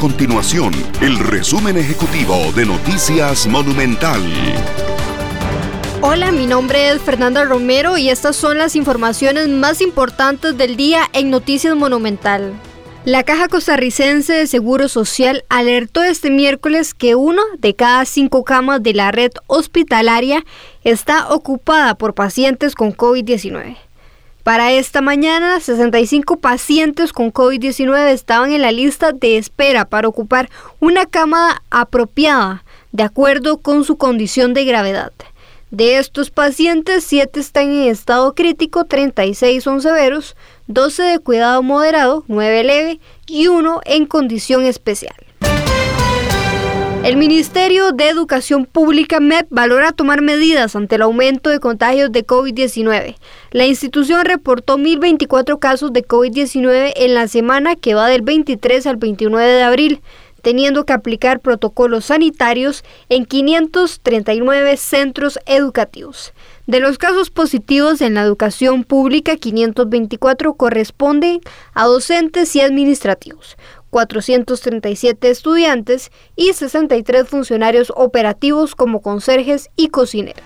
continuación el resumen ejecutivo de Noticias Monumental. Hola, mi nombre es Fernanda Romero y estas son las informaciones más importantes del día en Noticias Monumental. La Caja Costarricense de Seguro Social alertó este miércoles que uno de cada cinco camas de la red hospitalaria está ocupada por pacientes con COVID-19. Para esta mañana, 65 pacientes con COVID-19 estaban en la lista de espera para ocupar una cama apropiada de acuerdo con su condición de gravedad. De estos pacientes, 7 están en estado crítico, 36 son severos, 12 de cuidado moderado, 9 leve y 1 en condición especial. El Ministerio de Educación Pública MEP valora tomar medidas ante el aumento de contagios de COVID-19. La institución reportó 1.024 casos de COVID-19 en la semana que va del 23 al 29 de abril, teniendo que aplicar protocolos sanitarios en 539 centros educativos. De los casos positivos en la educación pública, 524 corresponden a docentes y administrativos, 437 estudiantes y 63 funcionarios operativos como conserjes y cocineras.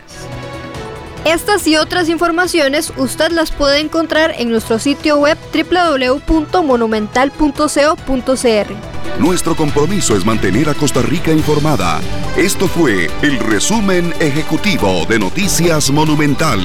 Estas y otras informaciones usted las puede encontrar en nuestro sitio web www.monumental.co.cr. Nuestro compromiso es mantener a Costa Rica informada. Esto fue el resumen ejecutivo de Noticias Monumental.